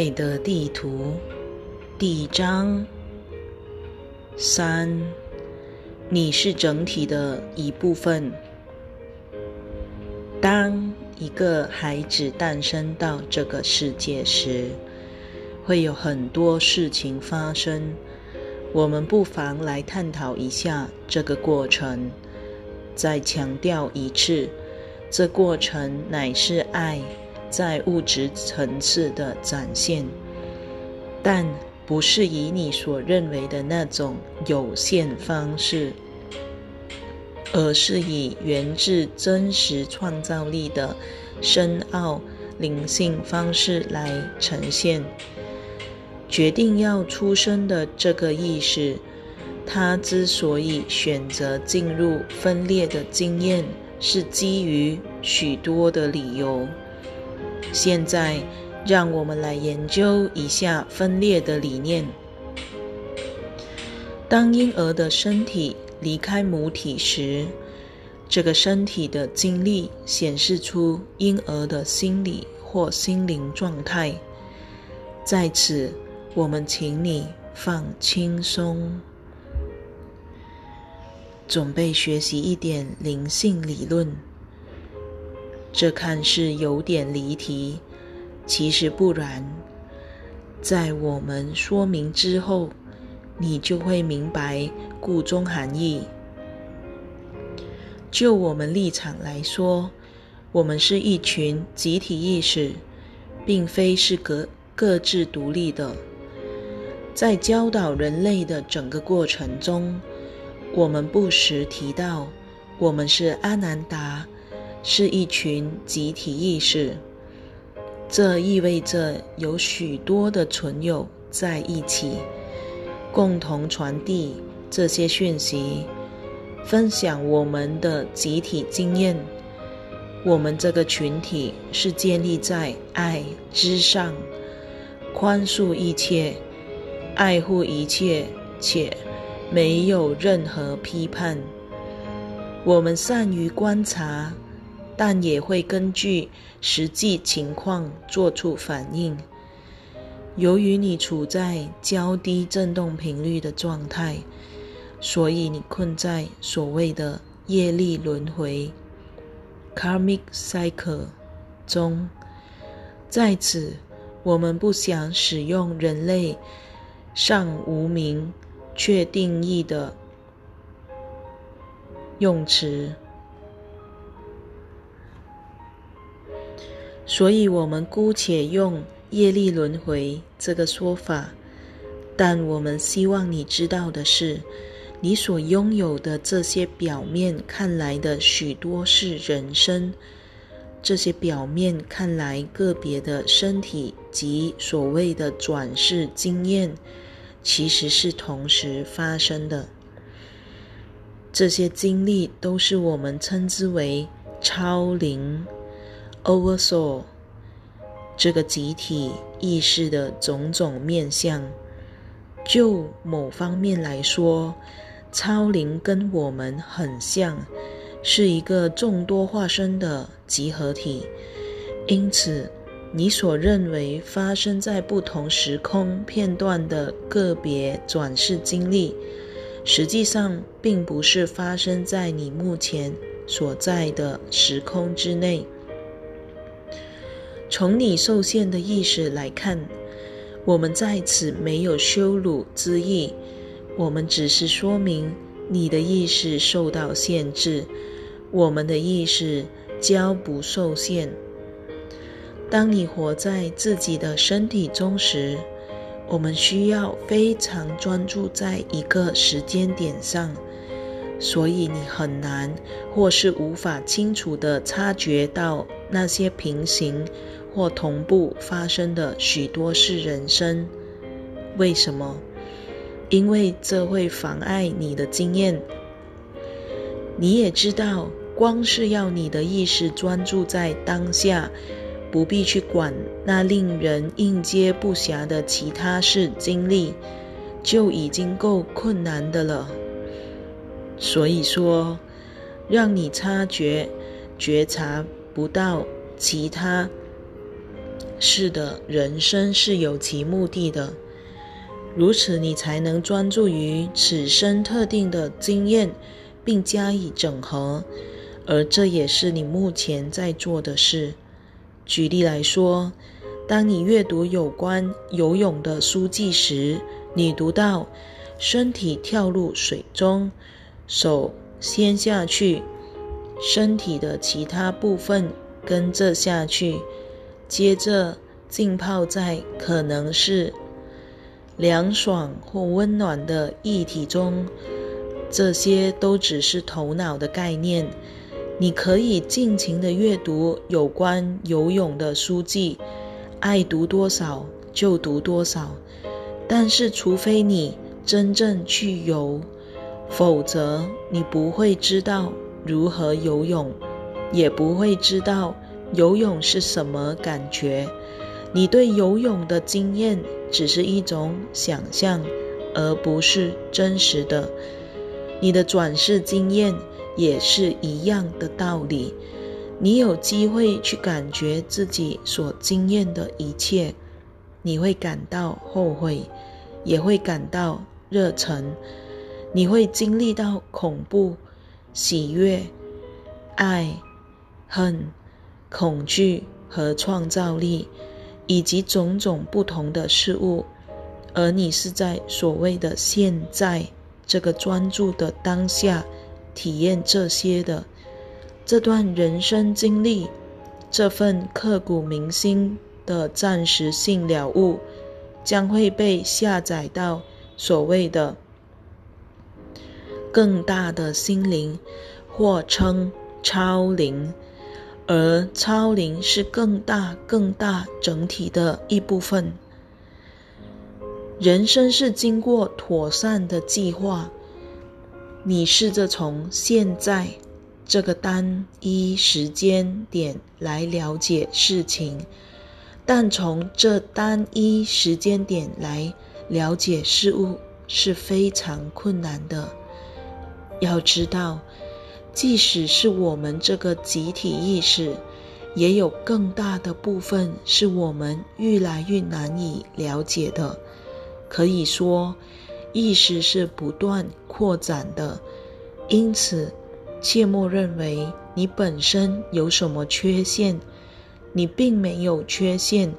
爱的地图第一章三，你是整体的一部分。当一个孩子诞生到这个世界时，会有很多事情发生。我们不妨来探讨一下这个过程。再强调一次，这过程乃是爱。在物质层次的展现，但不是以你所认为的那种有限方式，而是以源自真实创造力的深奥灵性方式来呈现。决定要出生的这个意识，它之所以选择进入分裂的经验，是基于许多的理由。现在，让我们来研究一下分裂的理念。当婴儿的身体离开母体时，这个身体的经历显示出婴儿的心理或心灵状态。在此，我们请你放轻松，准备学习一点灵性理论。这看似有点离题，其实不然。在我们说明之后，你就会明白故中含义。就我们立场来说，我们是一群集体意识，并非是各各自独立的。在教导人类的整个过程中，我们不时提到，我们是阿南达。是一群集体意识，这意味着有许多的存有在一起，共同传递这些讯息，分享我们的集体经验。我们这个群体是建立在爱之上，宽恕一切，爱护一切，且没有任何批判。我们善于观察。但也会根据实际情况做出反应。由于你处在较低振动频率的状态，所以你困在所谓的业力轮回 （karmic cycle） 中。在此，我们不想使用人类尚无名却定义的用词。所以，我们姑且用“业力轮回”这个说法。但我们希望你知道的是，你所拥有的这些表面看来的许多是人生，这些表面看来个别的身体及所谓的转世经验，其实是同时发生的。这些经历都是我们称之为超灵。Oversoul，这个集体意识的种种面相，就某方面来说，超灵跟我们很像，是一个众多化身的集合体。因此，你所认为发生在不同时空片段的个别转世经历，实际上并不是发生在你目前所在的时空之内。从你受限的意识来看，我们在此没有羞辱之意，我们只是说明你的意识受到限制，我们的意识将不受限。当你活在自己的身体中时，我们需要非常专注在一个时间点上，所以你很难或是无法清楚地察觉到那些平行。或同步发生的许多是人生，为什么？因为这会妨碍你的经验。你也知道，光是要你的意识专注在当下，不必去管那令人应接不暇的其他事经历，就已经够困难的了。所以说，让你察觉、觉察不到其他。是的，人生是有其目的的，如此你才能专注于此生特定的经验，并加以整合，而这也是你目前在做的事。举例来说，当你阅读有关游泳的书籍时，你读到身体跳入水中，手先下去，身体的其他部分跟着下去。接着浸泡在可能是凉爽或温暖的液体中，这些都只是头脑的概念。你可以尽情的阅读有关游泳的书籍，爱读多少就读多少。但是，除非你真正去游，否则你不会知道如何游泳，也不会知道。游泳是什么感觉？你对游泳的经验只是一种想象，而不是真实的。你的转世经验也是一样的道理。你有机会去感觉自己所经验的一切，你会感到后悔，也会感到热忱，你会经历到恐怖、喜悦、爱、恨。恐惧和创造力，以及种种不同的事物，而你是在所谓的现在这个专注的当下体验这些的这段人生经历，这份刻骨铭心的暂时性了悟，将会被下载到所谓的更大的心灵，或称超灵。而超灵是更大、更大整体的一部分。人生是经过妥善的计划。你试着从现在这个单一时间点来了解事情，但从这单一时间点来了解事物是非常困难的。要知道。即使是我们这个集体意识，也有更大的部分是我们越来越难以了解的。可以说，意识是不断扩展的。因此，切莫认为你本身有什么缺陷，你并没有缺陷，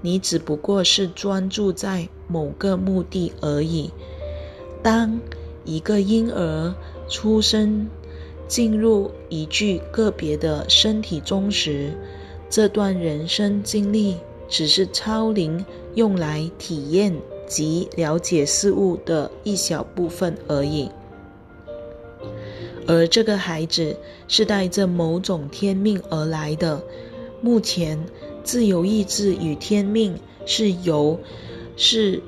你只不过是专注在某个目的而已。当一个婴儿出生，进入一具个别的身体中时，这段人生经历只是超灵用来体验及了解事物的一小部分而已。而这个孩子是带着某种天命而来的。目前，自由意志与天命是由是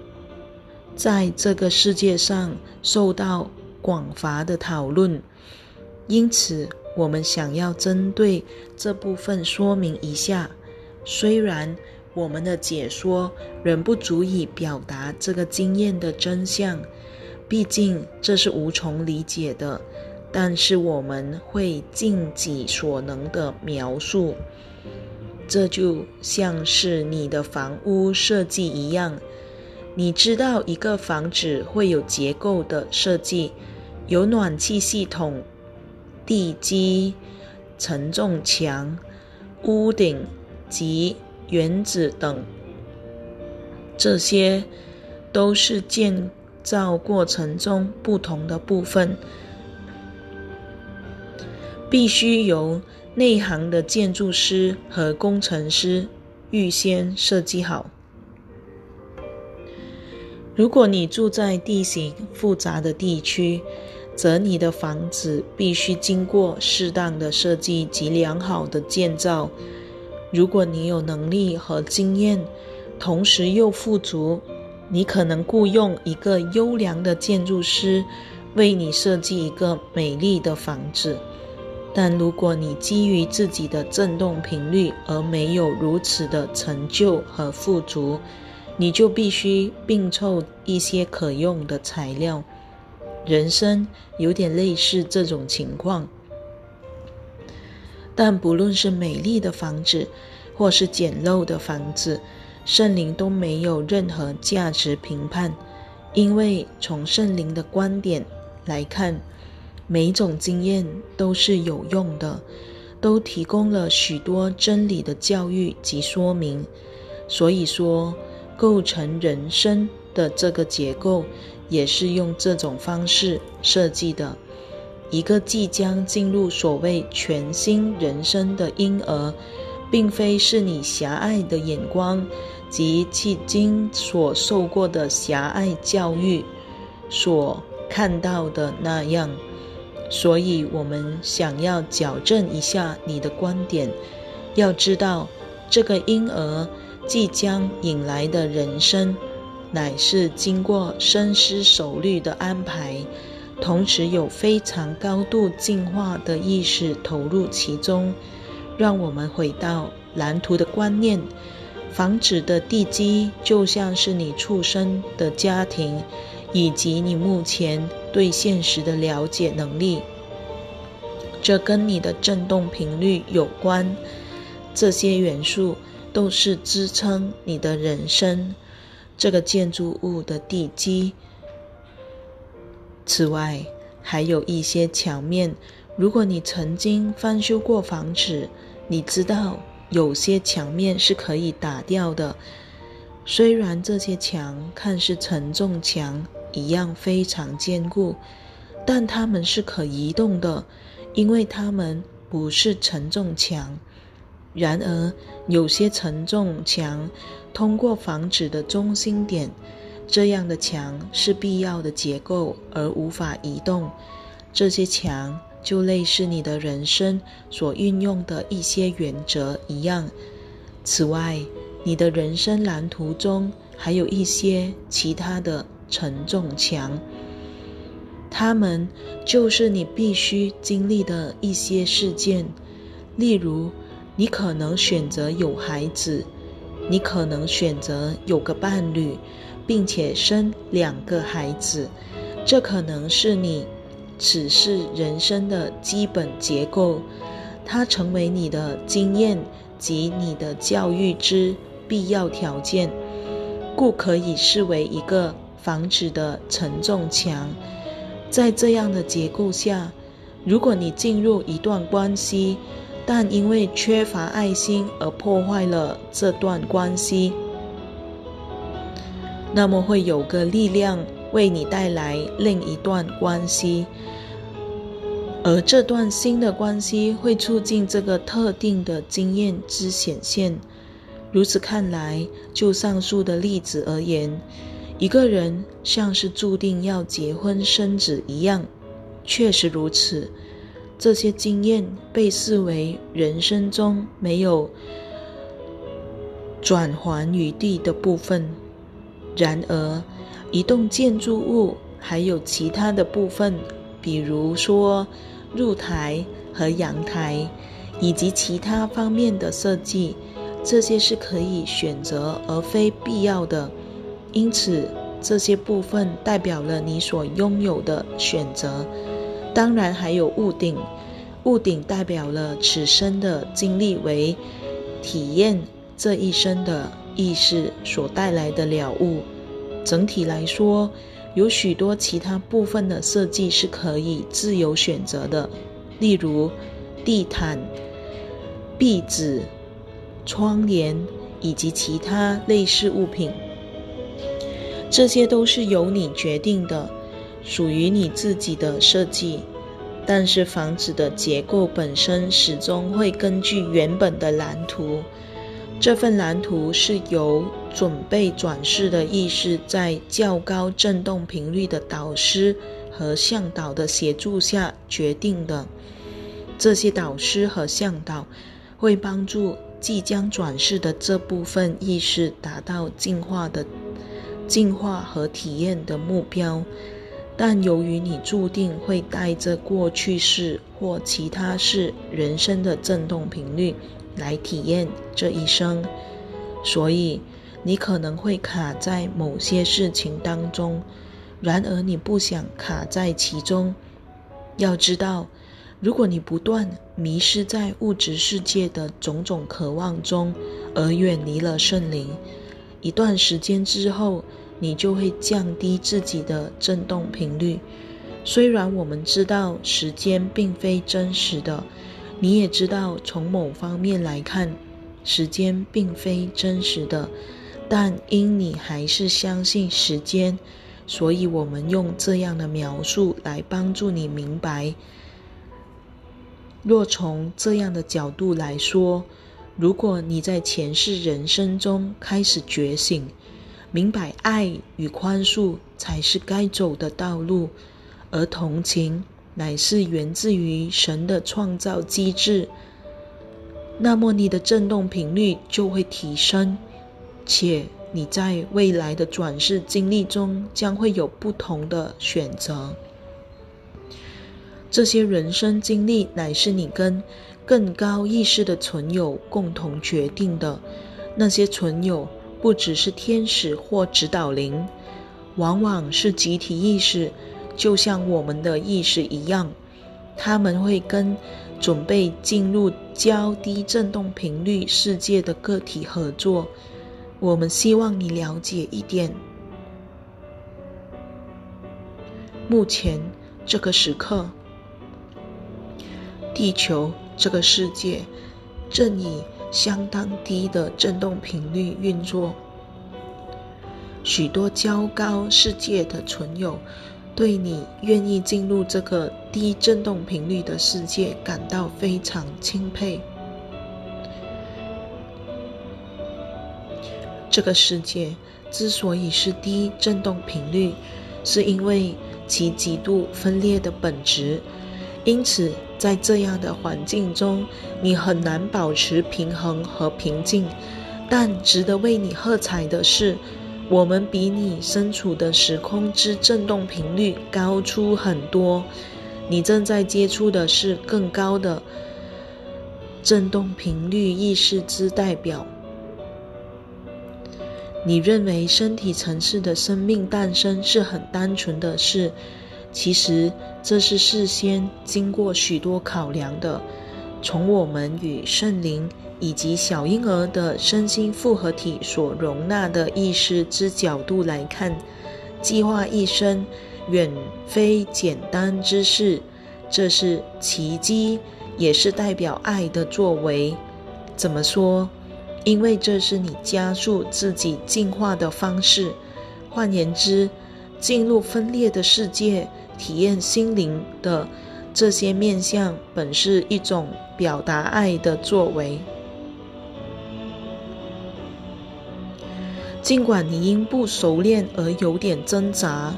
在这个世界上受到广泛的讨论。因此，我们想要针对这部分说明一下。虽然我们的解说仍不足以表达这个经验的真相，毕竟这是无从理解的，但是我们会尽己所能的描述。这就像是你的房屋设计一样，你知道一个房子会有结构的设计，有暖气系统。地基、承重墙、屋顶及原子等，这些都是建造过程中不同的部分，必须由内行的建筑师和工程师预先设计好。如果你住在地形复杂的地区，则你的房子必须经过适当的设计及良好的建造。如果你有能力和经验，同时又富足，你可能雇佣一个优良的建筑师为你设计一个美丽的房子。但如果你基于自己的振动频率而没有如此的成就和富足，你就必须并凑一些可用的材料。人生有点类似这种情况，但不论是美丽的房子，或是简陋的房子，圣灵都没有任何价值评判，因为从圣灵的观点来看，每种经验都是有用的，都提供了许多真理的教育及说明。所以说，构成人生的这个结构，也是用这种方式设计的。一个即将进入所谓全新人生的婴儿，并非是你狭隘的眼光及迄今所受过的狭隘教育所看到的那样。所以，我们想要矫正一下你的观点。要知道，这个婴儿即将引来的人生，乃是经过深思熟虑的安排。同时有非常高度进化的意识投入其中，让我们回到蓝图的观念。房子的地基就像是你出生的家庭，以及你目前对现实的了解能力。这跟你的振动频率有关。这些元素都是支撑你的人生这个建筑物的地基。此外，还有一些墙面。如果你曾经翻修过房子，你知道有些墙面是可以打掉的。虽然这些墙看似承重墙一样非常坚固，但它们是可移动的，因为它们不是承重墙。然而，有些承重墙通过房子的中心点。这样的墙是必要的结构，而无法移动。这些墙就类似你的人生所运用的一些原则一样。此外，你的人生蓝图中还有一些其他的承重墙，它们就是你必须经历的一些事件。例如，你可能选择有孩子，你可能选择有个伴侣。并且生两个孩子，这可能是你此世人生的基本结构，它成为你的经验及你的教育之必要条件，故可以视为一个房子的承重墙。在这样的结构下，如果你进入一段关系，但因为缺乏爱心而破坏了这段关系，那么会有个力量为你带来另一段关系，而这段新的关系会促进这个特定的经验之显现。如此看来，就上述的例子而言，一个人像是注定要结婚生子一样，确实如此。这些经验被视为人生中没有转圜余地的部分。然而，一栋建筑物还有其他的部分，比如说露台和阳台，以及其他方面的设计，这些是可以选择而非必要的。因此，这些部分代表了你所拥有的选择。当然，还有屋顶，屋顶代表了此生的经历为体验这一生的。意识所带来的了悟，整体来说，有许多其他部分的设计是可以自由选择的，例如地毯、壁纸、窗帘以及其他类似物品。这些都是由你决定的，属于你自己的设计。但是房子的结构本身始终会根据原本的蓝图。这份蓝图是由准备转世的意识在较高振动频率的导师和向导的协助下决定的。这些导师和向导会帮助即将转世的这部分意识达到进化的进化和体验的目标。但由于你注定会带着过去式或其他式人生的振动频率。来体验这一生，所以你可能会卡在某些事情当中，然而你不想卡在其中。要知道，如果你不断迷失在物质世界的种种渴望中，而远离了圣灵，一段时间之后，你就会降低自己的振动频率。虽然我们知道时间并非真实的，你也知道从某方面来看，时间并非真实的，但因你还是相信时间，所以我们用这样的描述来帮助你明白。若从这样的角度来说，如果你在前世人生中开始觉醒，明白爱与宽恕才是该走的道路，而同情乃是源自于神的创造机制，那么你的振动频率就会提升，且你在未来的转世经历中将会有不同的选择。这些人生经历乃是你跟更高意识的存有共同决定的。那些存有不只是天使或指导灵，往往是集体意识，就像我们的意识一样。他们会跟准备进入较低振动频率世界的个体合作。我们希望你了解一点：目前这个时刻。地球这个世界正以相当低的振动频率运作，许多较高世界的存有对你愿意进入这个低振动频率的世界感到非常钦佩。这个世界之所以是低振动频率，是因为其极度分裂的本质。因此，在这样的环境中，你很难保持平衡和平静。但值得为你喝彩的是，我们比你身处的时空之振动频率高出很多。你正在接触的是更高的振动频率意识之代表。你认为身体层次的生命诞生是很单纯的事。其实这是事先经过许多考量的。从我们与圣灵以及小婴儿的身心复合体所容纳的意识之角度来看，计划一生远非简单之事。这是奇迹，也是代表爱的作为。怎么说？因为这是你加速自己进化的方式。换言之，进入分裂的世界。体验心灵的这些面相，本是一种表达爱的作为。尽管你因不熟练而有点挣扎，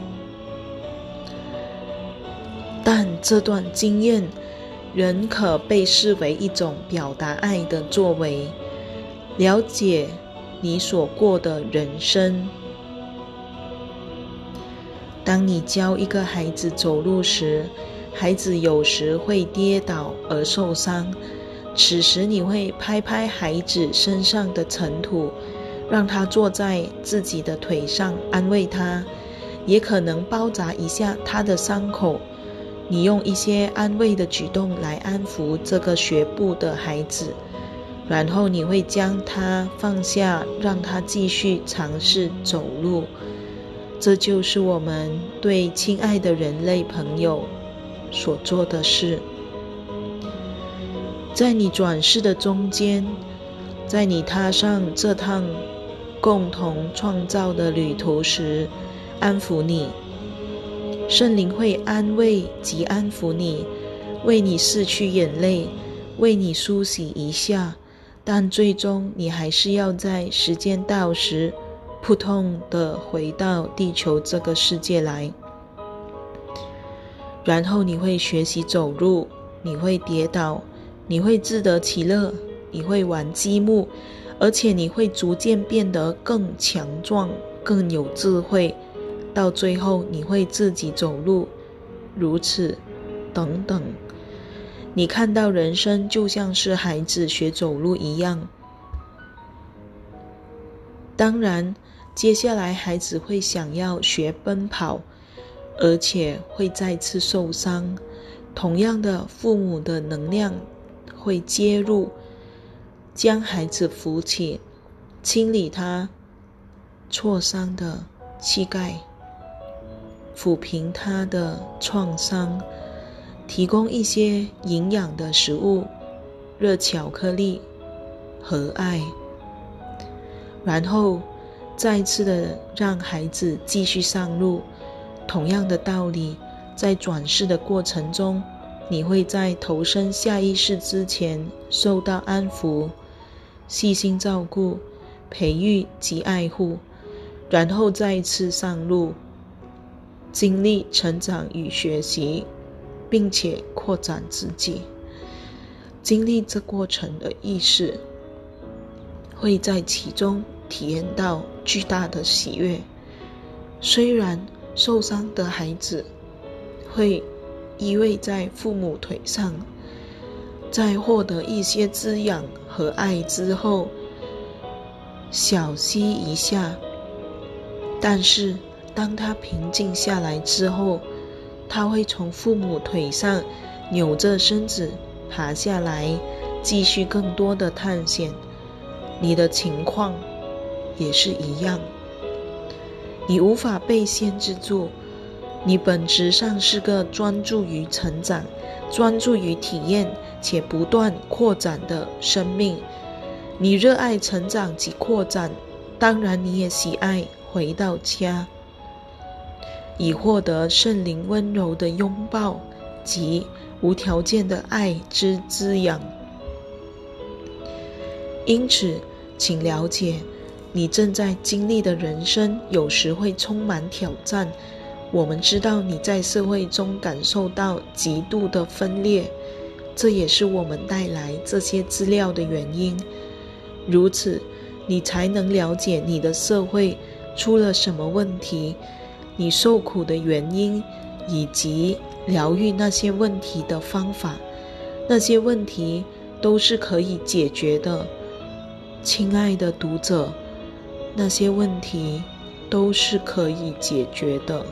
但这段经验仍可被视为一种表达爱的作为。了解你所过的人生。当你教一个孩子走路时，孩子有时会跌倒而受伤。此时，你会拍拍孩子身上的尘土，让他坐在自己的腿上，安慰他；也可能包扎一下他的伤口。你用一些安慰的举动来安抚这个学步的孩子，然后你会将他放下，让他继续尝试走路。这就是我们对亲爱的人类朋友所做的事。在你转世的中间，在你踏上这趟共同创造的旅途时，安抚你。圣灵会安慰及安抚你，为你拭去眼泪，为你梳洗一下。但最终，你还是要在时间到时。扑通的回到地球这个世界来，然后你会学习走路，你会跌倒，你会自得其乐，你会玩积木，而且你会逐渐变得更强壮、更有智慧，到最后你会自己走路，如此等等。你看到人生就像是孩子学走路一样，当然。接下来，孩子会想要学奔跑，而且会再次受伤。同样的，父母的能量会介入，将孩子扶起，清理他挫伤的膝盖，抚平他的创伤，提供一些营养的食物，热巧克力和爱，然后再次的让孩子继续上路。同样的道理，在转世的过程中，你会在投身下一世之前受到安抚、细心照顾、培育及爱护，然后再次上路，经历成长与学习，并且扩展自己。经历这过程的意识，会在其中体验到巨大的喜悦，虽然。受伤的孩子会依偎在父母腿上，在获得一些滋养和爱之后，小息一下。但是当他平静下来之后，他会从父母腿上扭着身子爬下来，继续更多的探险。你的情况也是一样。你无法被限制住，你本质上是个专注于成长、专注于体验且不断扩展的生命。你热爱成长及扩展，当然你也喜爱回到家，以获得圣灵温柔的拥抱及无条件的爱之滋养。因此，请了解。你正在经历的人生有时会充满挑战。我们知道你在社会中感受到极度的分裂，这也是我们带来这些资料的原因。如此，你才能了解你的社会出了什么问题，你受苦的原因，以及疗愈那些问题的方法。那些问题都是可以解决的，亲爱的读者。那些问题都是可以解决的。